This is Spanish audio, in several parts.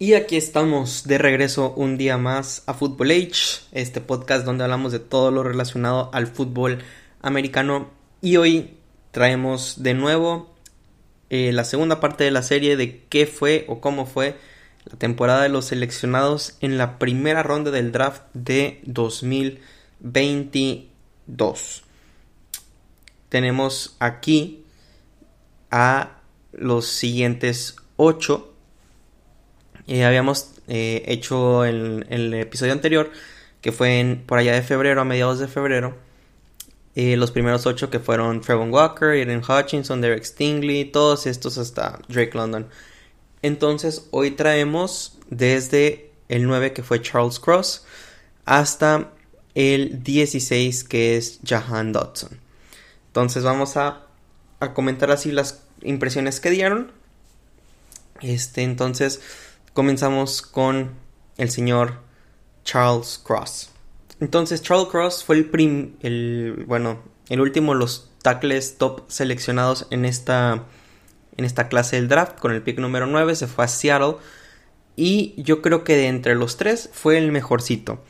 Y aquí estamos de regreso un día más a Football Age, este podcast donde hablamos de todo lo relacionado al fútbol americano. Y hoy traemos de nuevo eh, la segunda parte de la serie de qué fue o cómo fue la temporada de los seleccionados en la primera ronda del draft de 2022. Tenemos aquí a los siguientes 8 eh, habíamos hecho en, el episodio anterior, que fue en, por allá de febrero, a mediados de febrero, eh, los primeros ocho que fueron Trevon Walker, Eden Hutchinson, Derek Stingley, todos estos hasta Drake London. Entonces hoy traemos desde el 9 que fue Charles Cross hasta el 16 que es Jahan Dodson. Entonces vamos a, a comentar así las impresiones que dieron. Este, entonces comenzamos con el señor Charles Cross. Entonces Charles Cross fue el, el bueno, el último de los tackles top seleccionados en esta en esta clase del draft con el pick número 9 se fue a Seattle y yo creo que de entre los tres fue el mejorcito.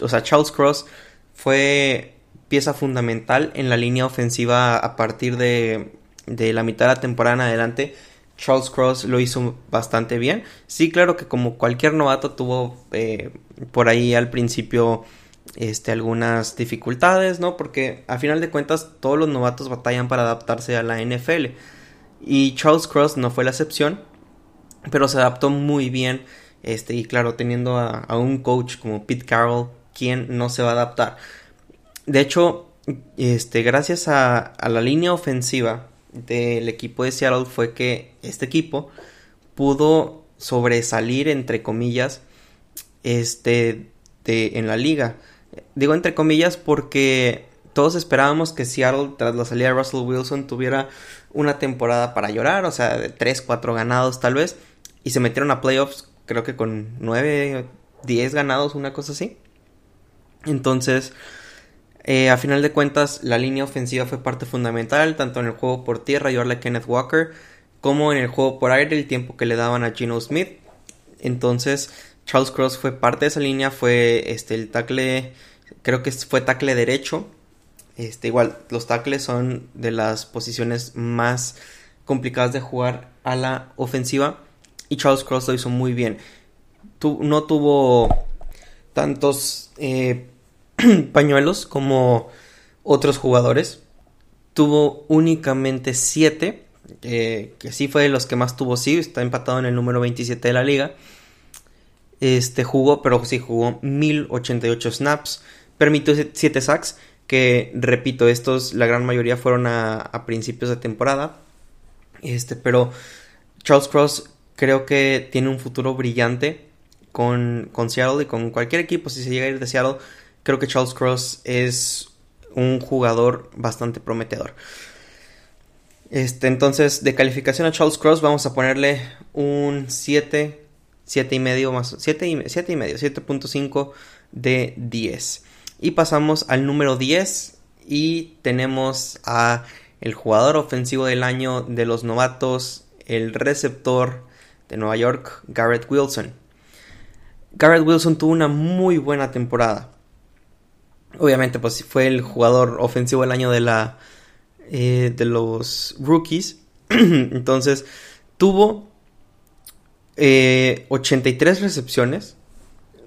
O sea, Charles Cross fue pieza fundamental en la línea ofensiva a partir de, la mitad de la temporada en adelante Charles Cross lo hizo bastante bien. Sí, claro que como cualquier novato tuvo eh, por ahí al principio este, algunas dificultades, ¿no? Porque a final de cuentas todos los novatos batallan para adaptarse a la NFL. Y Charles Cross no fue la excepción, pero se adaptó muy bien. Este, y claro, teniendo a, un coach como Pete Carroll, quien no se va a adaptar. De hecho, este, gracias a, a la línea ofensiva del equipo de Seattle fue que este equipo pudo sobresalir entre comillas este en la liga. Digo entre comillas porque todos esperábamos que Seattle tras la salida de Russell Wilson tuviera una temporada para llorar, o sea, de 3, 4 ganados tal vez, y se metieron a playoffs creo que con 9, 10 ganados, una cosa así. Entonces, eh, a final de cuentas, la línea ofensiva fue parte fundamental, tanto en el juego por tierra, ayudarle a Kenneth Walker, como en el juego por aire, el tiempo que le daban a Gino Smith. Entonces, Charles Cross fue parte de esa línea, fue este, el tackle, creo que fue tackle derecho. Este, igual, los tackles son de las posiciones más complicadas de jugar a la ofensiva. Y Charles Cross lo hizo muy bien. no tuvo tantos eh, pañuelos como otros jugadores. Tuvo únicamente 7, que sí fue de los que más tuvo, sí, está empatado en el número 27 de la liga. Este jugó, pero sí jugó 1088 snaps, permitió 7 sacks, que repito, estos la gran mayoría fueron a, principios de temporada. Este, pero Charles Cross creo que tiene un futuro brillante con, con Seattle y con cualquier equipo si se llega a ir de Seattle creo que Charles Cross es un jugador bastante prometedor. Este, entonces, de calificación a Charles Cross vamos a ponerle un 7, 7 y medio más, 7 y, 7 y medio, 7.5 de 10. Y pasamos al número 10 y tenemos a el jugador ofensivo del año de los novatos, el receptor de Nueva York, Garrett Wilson. Garrett Wilson tuvo una muy buena temporada. Obviamente, pues fue el jugador ofensivo del año de la. Eh, de los rookies. Entonces, tuvo 83 eh, recepciones,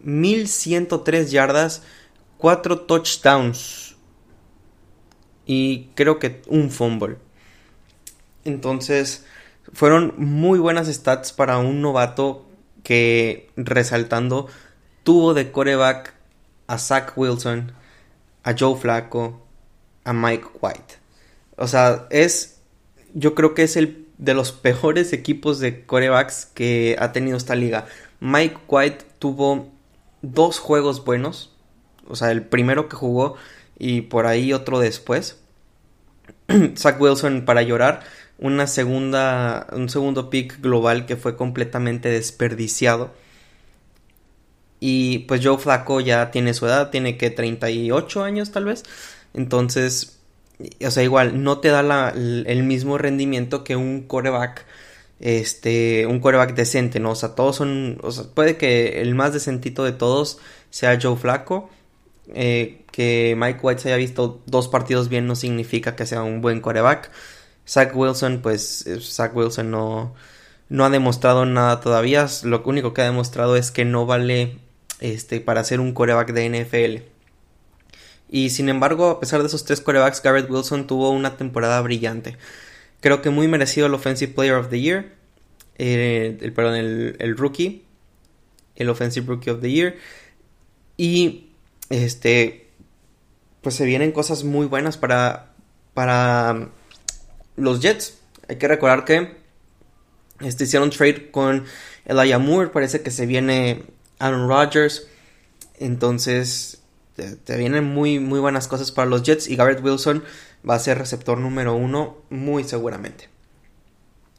1103 yardas, 4 touchdowns y creo que un fumble. Entonces, fueron muy buenas stats para un novato que, resaltando, tuvo de coreback a Zach Wilson, a Joe Flacco, a Mike White. O sea, es. Yo creo que es el de los peores equipos de corebacks que ha tenido esta liga. Mike White tuvo dos juegos buenos. O sea, el primero que jugó y por ahí otro después. Zach Wilson para llorar. Una segunda. Un segundo pick global que fue completamente desperdiciado. Y pues Joe Flaco ya tiene su edad, tiene que 38 años tal vez. Entonces, o sea, igual, no te da el mismo rendimiento que un coreback, este, un coreback decente, ¿no? O sea, todos son, o sea, puede que el más decentito de todos sea Joe Flaco, eh, que Mike White haya visto dos partidos bien no significa que sea un buen coreback. Zach Wilson, pues Zach Wilson no, no ha demostrado nada todavía. Lo único que ha demostrado es que no vale este, para ser un coreback de NFL. Y sin embargo, a pesar de esos tres corebacks, Garrett Wilson tuvo una temporada brillante. Creo que muy merecido el Offensive Player of the Year. Eh, el, perdón, el, el, rookie. El Offensive Rookie of the Year. Y este. Pues se vienen cosas muy buenas para. Para los Jets. Hay que recordar que. Este, hicieron trade con Elijah Moore. Parece que se viene Aaron Rodgers. Entonces te, vienen muy, muy buenas cosas para los Jets y Garrett Wilson va a ser receptor número uno muy seguramente.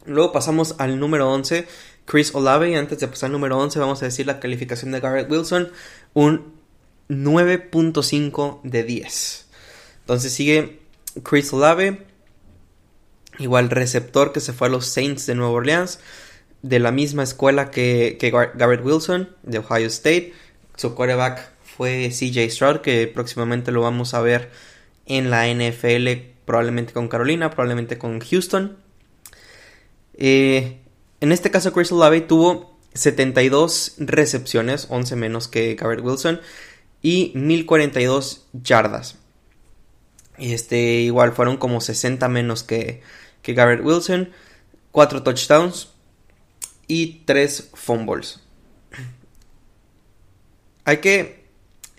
Luego pasamos al número 11, Chris Olave. Y antes de pasar al número 11, vamos a decir la calificación de Garrett Wilson: un 9.5 de 10. Entonces sigue Chris Olave, igual receptor que se fue a los Saints de Nueva Orleans, de la misma escuela que, que Garrett Wilson, de Ohio State. Su quarterback fue CJ Stroud, que próximamente lo vamos a ver en la NFL, probablemente con Carolina, probablemente con Houston. Eh, en este caso, Chris Olave tuvo 72 recepciones, 11 menos que Garrett Wilson, y 1042 yardas. Este, igual fueron como 60 menos que, que Garrett Wilson, 4 touchdowns y 3 fumbles. Hay que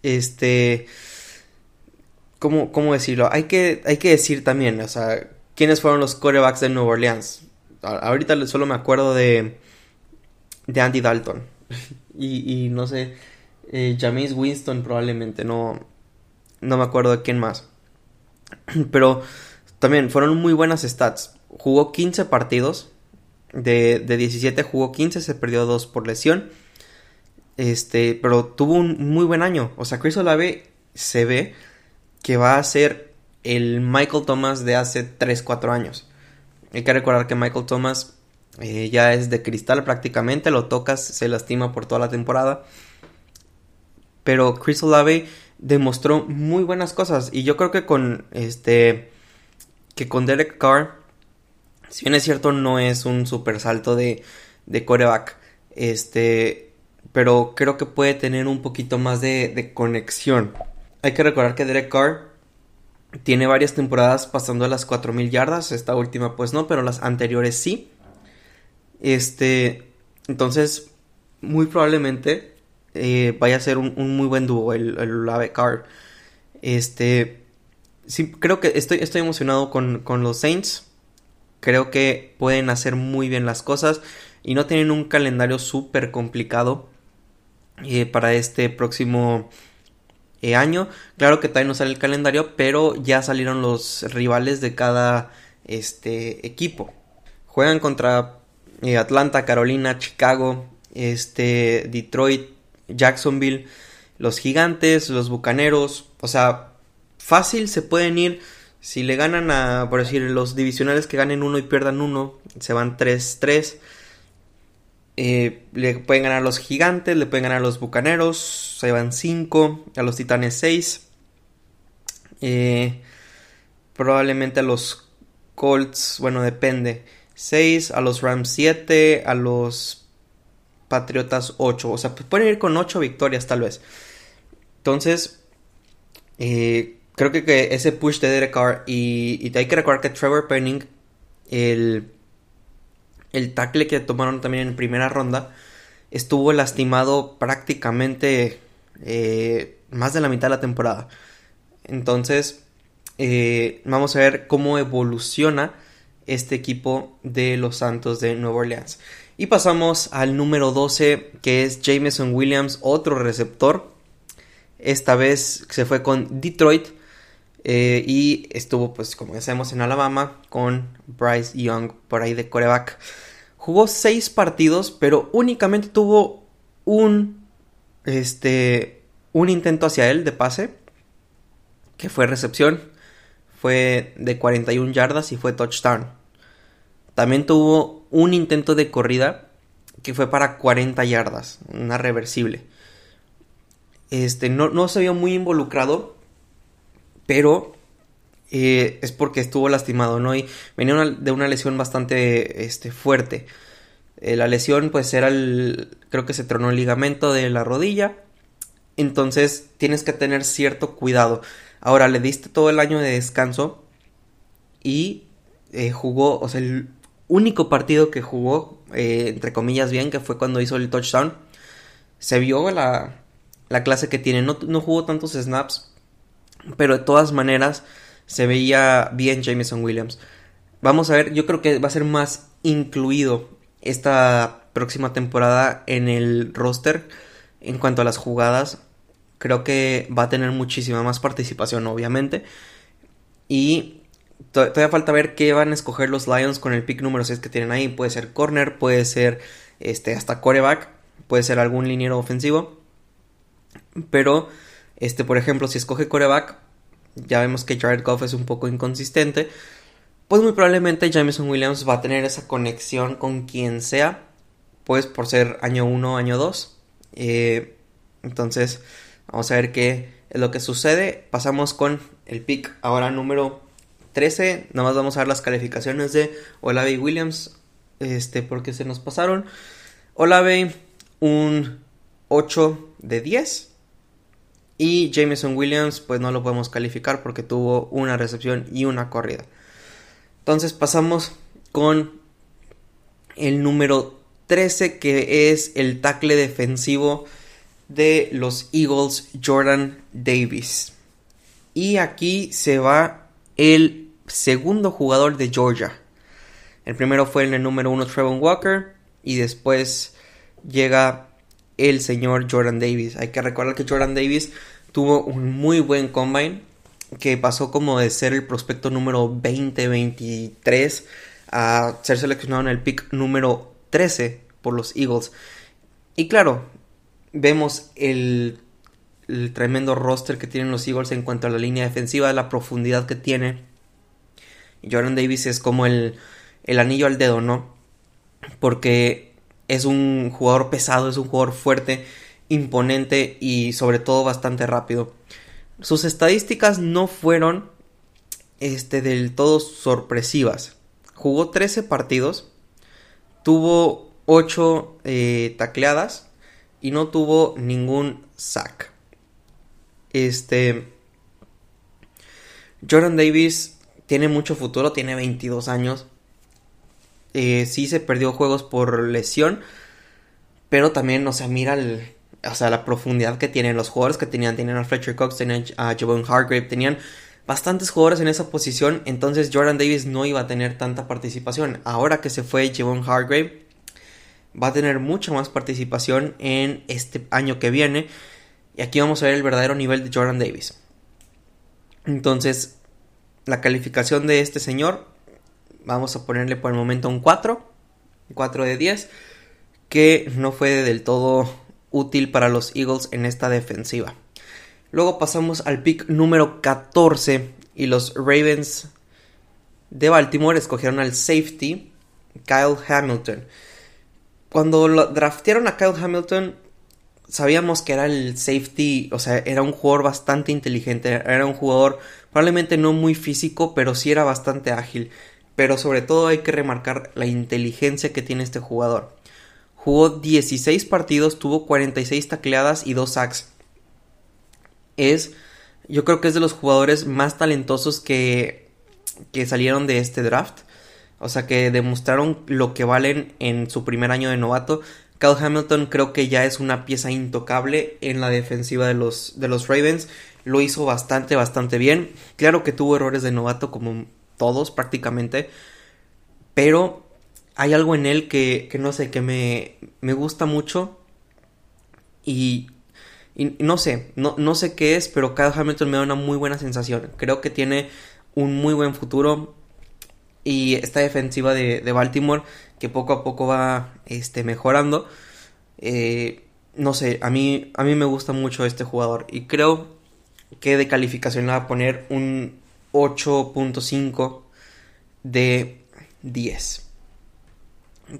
este, ¿cómo, cómo decirlo? Hay que, hay que decir también, o sea, quiénes fueron los corebacks de Nueva Orleans. ahorita solo me acuerdo de, de Andy Dalton. y, y, no sé, eh, James Winston probablemente, no, no me acuerdo de quién más. Pero también fueron muy buenas stats. Jugó 15 partidos. De, de 17 jugó 15, se perdió 2 por lesión. Este, pero tuvo un muy buen año. O sea, Chris Olave se ve que va a ser el Michael Thomas de hace 3-4 años. Hay que recordar que Michael Thomas eh, ya es de cristal prácticamente, lo tocas, se lastima por toda la temporada. Pero Chris Olave demostró muy buenas cosas y yo creo que con este que con Derek Carr si bien es cierto no es un super salto de de coreback este pero creo que puede tener un poquito más de, conexión. Hay que recordar que Derek Carr tiene varias temporadas pasando a las 4000 yardas, esta última pues no, pero las anteriores sí. Este, entonces, muy probablemente eh, vaya a ser un, muy buen dúo el, el Carr. Este, sí, creo que estoy, estoy emocionado con, con los Saints. Creo que pueden hacer muy bien las cosas y no tienen un calendario súper complicado. Eh, para este próximo eh, año. Claro que todavía no sale el calendario, pero ya salieron los rivales de cada este, equipo. Juegan contra eh, Atlanta, Carolina, Chicago, este, Detroit, Jacksonville, los Gigantes, los Bucaneros. O sea, fácil se pueden ir. Si le ganan a, por decir, los divisionales que ganen uno y pierdan uno, se van 3-3. Eh, le pueden ganar a los gigantes, le pueden ganar a los bucaneros, se van 5, a los titanes 6. Eh, probablemente a los Colts, bueno, depende. 6, a los Rams 7, a los Patriotas 8. O sea, pues pueden ir con 8 victorias tal vez. Entonces, eh, creo que, que, ese push de Derek Carr y, y hay que recordar que Trevor Penning, el el tackle que tomaron también en primera ronda estuvo lastimado prácticamente eh, más de la mitad de la temporada. Entonces, eh, vamos a ver cómo evoluciona este equipo de los Santos de Nueva Orleans. Y pasamos al número 12, que es Jameson Williams, otro receptor. Esta vez se fue con Detroit eh, y estuvo, pues, como ya sabemos, en Alabama con Bryce Young por ahí de coreback. Jugó seis partidos, pero únicamente tuvo un, este, un intento hacia él de pase, que fue recepción. fue de 41 yardas y fue touchdown. También tuvo un intento de corrida que fue para 40 yardas, una reversible. Este, no, no se vio muy involucrado, pero eh, es porque estuvo lastimado, ¿no? Y venía de una lesión bastante este, fuerte. Eh, la lesión, pues era el. Creo que se tronó el ligamento de la rodilla. Entonces tienes que tener cierto cuidado. Ahora le diste todo el año de descanso y eh, jugó, o sea, el único partido que jugó, entre comillas bien, que fue cuando hizo el touchdown, se vio la, la clase que tiene. No, no jugó tantos snaps, pero de todas maneras se veía bien Jameson Williams. Vamos a ver, yo creo que va a ser más incluido esta próxima temporada en el roster en cuanto a las jugadas. Creo que va a tener muchísima más participación, obviamente. Y todavía falta ver qué van a escoger los Lions con el pick número 6 que tienen ahí. Puede ser corner, puede ser este, hasta coreback, puede ser algún liniero ofensivo. Pero, este, por ejemplo, si escoge coreback, ya vemos que Jared Goff es un poco inconsistente, pues muy probablemente Jameson Williams va a tener esa conexión con quien sea, pues por ser año 1, año 2. Eh, entonces, vamos a ver qué es lo que sucede. Pasamos con el pick ahora número 13. Nada más vamos a ver las calificaciones de Olave Williams, este, porque se nos pasaron. Olave, un 8 de 10. Y Jameson Williams, pues no lo podemos calificar porque tuvo una recepción y una corrida. Entonces pasamos con el número 13, que es el tackle defensivo de los Eagles, Jordan Davis. Y aquí se va el segundo jugador de Georgia. El primero fue en el número 1 Trevon Walker y después llega el señor Jordan Davis. Hay que recordar que Jordan Davis tuvo un muy buen combine que pasó como de ser el prospecto número 20-23 a ser seleccionado en el pick número 13 por los Eagles. Y claro, vemos el, el, tremendo roster que tienen los Eagles en cuanto a la línea defensiva, la profundidad que tiene. Jordan Davis es como el, el anillo al dedo, ¿no? Porque es un jugador pesado, es un jugador fuerte, imponente y sobre todo bastante rápido. Sus estadísticas no fueron este, del todo sorpresivas. Jugó 13 partidos, tuvo 8 eh, tacleadas y no tuvo ningún sack. Este. Jordan Davis tiene mucho futuro, tiene 22 años. Eh, sí se perdió juegos por lesión, pero también, o sea, mira el, o sea, la profundidad que tienen los jugadores que tenían. Tenían a Fletcher Cox, tenían a Javon Hargrave, tenían bastantes jugadores en esa posición. Entonces Jordan Davis no iba a tener tanta participación. Ahora que se fue Javon Hargrave, va a tener mucha más participación en este año que viene. Y aquí vamos a ver el verdadero nivel de Jordan Davis. Entonces, la calificación de este señor Vamos a ponerle por el momento un 4. 4 de 10. Que no fue del todo útil para los Eagles en esta defensiva. Luego pasamos al pick número 14. Y los Ravens de Baltimore escogieron al safety Kyle Hamilton. Cuando lo draftearon a Kyle Hamilton, sabíamos que era el safety, o sea, era un jugador bastante inteligente, era un jugador probablemente no muy físico, pero sí era bastante ágil pero sobre todo hay que remarcar la inteligencia que tiene este jugador. Jugó 16 partidos, tuvo 46 tacleadas y 2 sacks. Es, yo creo que es de los jugadores más talentosos que, que salieron de este draft. O sea, que demostraron lo que valen en su primer año de novato. Kyle Hamilton creo que ya es una pieza intocable en la defensiva de los, de los Ravens. Lo hizo bastante, bastante bien. Claro que tuvo errores de novato como todos prácticamente, pero hay algo en él que, que no sé, que me, me gusta mucho y, y, no sé, no, no sé qué es, pero Kyle Hamilton me da una muy buena sensación. Creo que tiene un muy buen futuro y esta defensiva de, de Baltimore que poco a poco va este, mejorando. Eh, no sé, a mí, a mí me gusta mucho este jugador y creo que de calificación le va a poner un 8.5 de 10.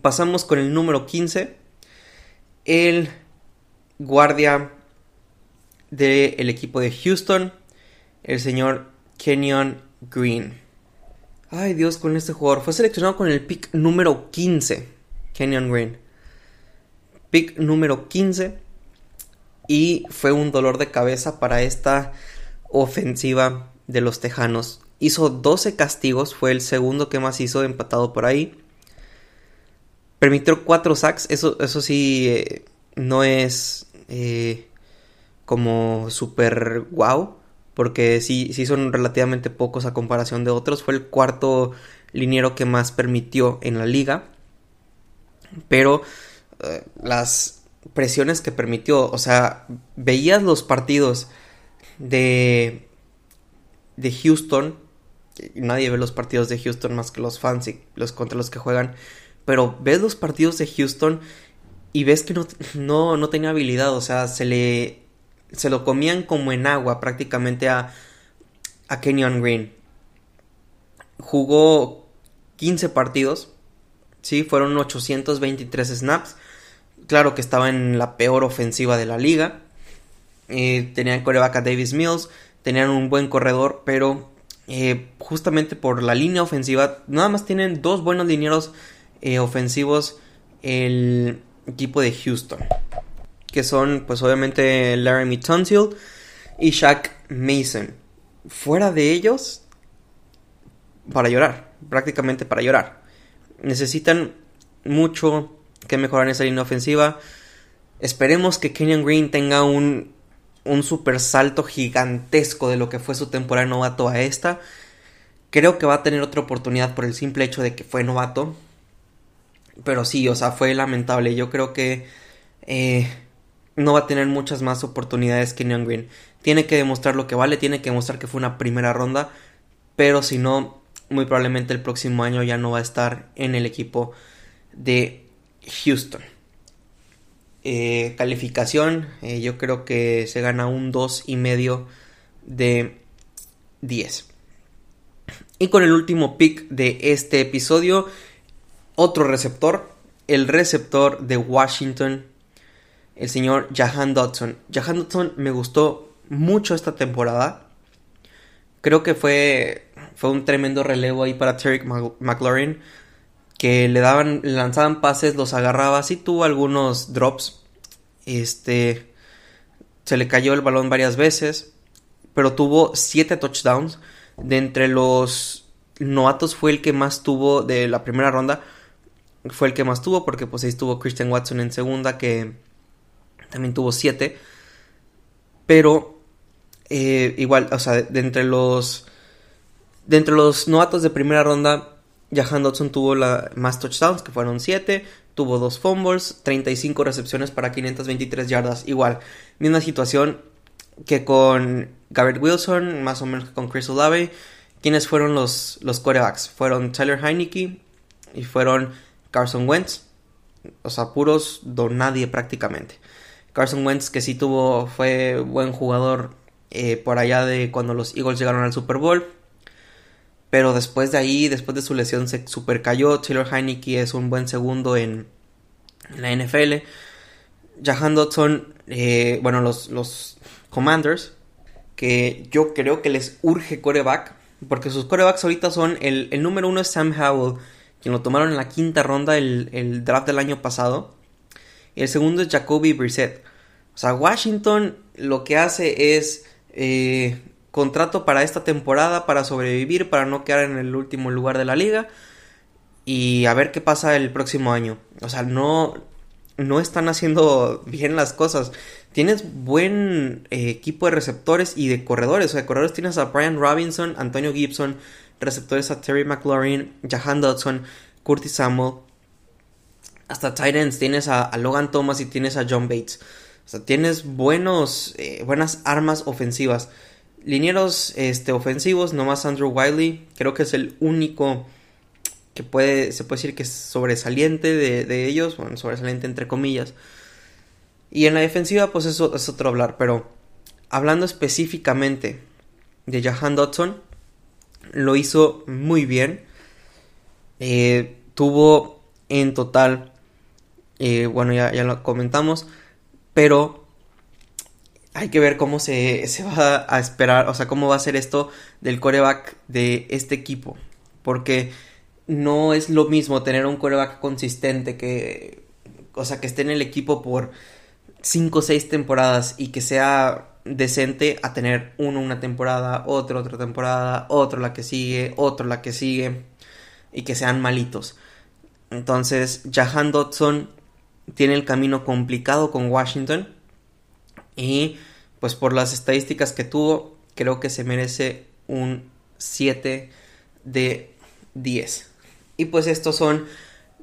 Pasamos con el número 15. El guardia del equipo de Houston, el señor Kenyon Green. Ay Dios, con este jugador. Fue seleccionado con el pick número 15. Kenyon Green. Pick número 15. Y fue un dolor de cabeza para esta ofensiva de los Tejanos. Hizo 12 castigos, fue el segundo que más hizo, empatado por ahí. Permitió 4 sacks, eso, eso sí eh, no es eh, como super wow, porque sí, sí son relativamente pocos a comparación de otros. Fue el cuarto liniero que más permitió en la liga. Pero eh, las presiones que permitió, o sea, veías los partidos de, de Houston. Nadie ve los partidos de Houston más que los fans y los contra los que juegan. Pero ves los partidos de Houston y ves que no, no, no tenía habilidad. O sea, se le. Se lo comían como en agua prácticamente a, a Kenyon Green. Jugó 15 partidos. Sí, fueron 823 snaps. Claro que estaba en la peor ofensiva de la liga. Eh, tenían coreback a Davis Mills, tenían un buen corredor, pero eh, justamente por la línea ofensiva, nada más tienen dos buenos linieros eh, ofensivos el equipo de Houston, que son pues obviamente Laramie Tunsil y Shaq Mason. Fuera de ellos, para llorar, prácticamente para llorar. Necesitan mucho que mejorar esa línea ofensiva. Esperemos que Kenyon Green tenga un un super salto gigantesco de lo que fue su temporada novato a esta. Creo que va a tener otra oportunidad por el simple hecho de que fue novato. Pero sí, o sea, fue lamentable. Yo creo que eh, no va a tener muchas más oportunidades que Neon Green. Tiene que demostrar lo que vale, tiene que demostrar que fue una primera ronda. Pero si no, muy probablemente el próximo año ya no va a estar en el equipo de Houston. Eh, calificación, eh, yo creo que se gana un 2 y medio de 10. Y con el último pick de este episodio, otro receptor, el receptor de Washington, el señor Jahan Dodson. Jahan Dodson me gustó mucho esta temporada. Creo que fue, fue un tremendo relevo ahí para Terry McLaurin que le daban, lanzaban pases, los agarraba, sí tuvo algunos drops, este, se le cayó el balón varias veces, pero tuvo siete touchdowns, de entre los novatos fue el que más tuvo de la primera ronda, fue el que más tuvo, porque pues ahí estuvo Christian Watson en segunda, que también tuvo siete, pero eh, igual, o sea, de entre los, de entre los novatos de primera ronda, Jahan Dodson tuvo la, más touchdowns, que fueron 7. Tuvo dos fumbles, 35 recepciones para 523 yardas. Igual, misma situación que con Garrett Wilson, más o menos con Chris Olave. ¿Quiénes fueron los, los quarterbacks? Fueron Tyler Heineke y fueron Carson Wentz. O sea, puros don nadie prácticamente. Carson Wentz que sí tuvo, fue buen jugador eh, por allá de cuando los Eagles llegaron al Super Bowl. Pero después de ahí, después de su lesión, se super cayó. Taylor Heineke es un buen segundo en, la NFL. Jahan Dodson, eh, bueno, los, los Commanders, que yo creo que les urge coreback, porque sus corebacks ahorita son, el, el número uno es Sam Howell, quien lo tomaron en la quinta ronda el, el draft del año pasado. Y el segundo es Jacoby Brissett. O sea, Washington lo que hace es eh, contrato para esta temporada, para sobrevivir, para no quedar en el último lugar de la liga y a ver qué pasa el próximo año. O sea, no, no están haciendo bien las cosas. Tienes buen eh, equipo de receptores y de corredores. O sea, de corredores tienes a Brian Robinson, Antonio Gibson, receptores a Terry McLaurin, Jahan Dodson, Curtis Samuel. Hasta Titans tienes a, Logan Thomas y tienes a John Bates. O sea, tienes buenos, eh, buenas armas ofensivas. Linieros este, ofensivos, nomás Andrew Wiley, creo que es el único que puede, se puede decir que es sobresaliente de, ellos, bueno, sobresaliente entre comillas. Y en la defensiva, pues eso es otro hablar, pero hablando específicamente de Jahan Dodson, lo hizo muy bien. Eh, tuvo en total, eh, bueno, ya, ya, lo comentamos, pero hay que ver cómo se, se, va a esperar, o sea, cómo va a ser esto del coreback de este equipo. Porque no es lo mismo tener un coreback consistente que, o sea, que esté en el equipo por 5 o 6 temporadas y que sea decente a tener uno una temporada, otro otra temporada, otro la que sigue, otro la que sigue y que sean malitos. Entonces, Jahan Dodson tiene el camino complicado con Washington y pues por las estadísticas que tuvo, creo que se merece un 7 de 10. Y pues estos son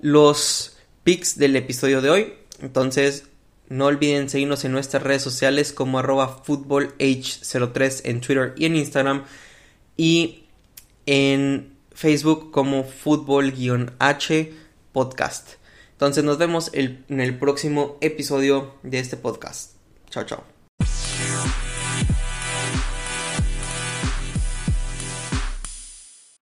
los picks del episodio de hoy. Entonces, no olviden seguirnos en nuestras redes sociales como arroba footballh03 en Twitter y en Instagram. Y en Facebook como fútbol-h podcast. Entonces nos vemos en el próximo episodio de este podcast. Tchau, tchau.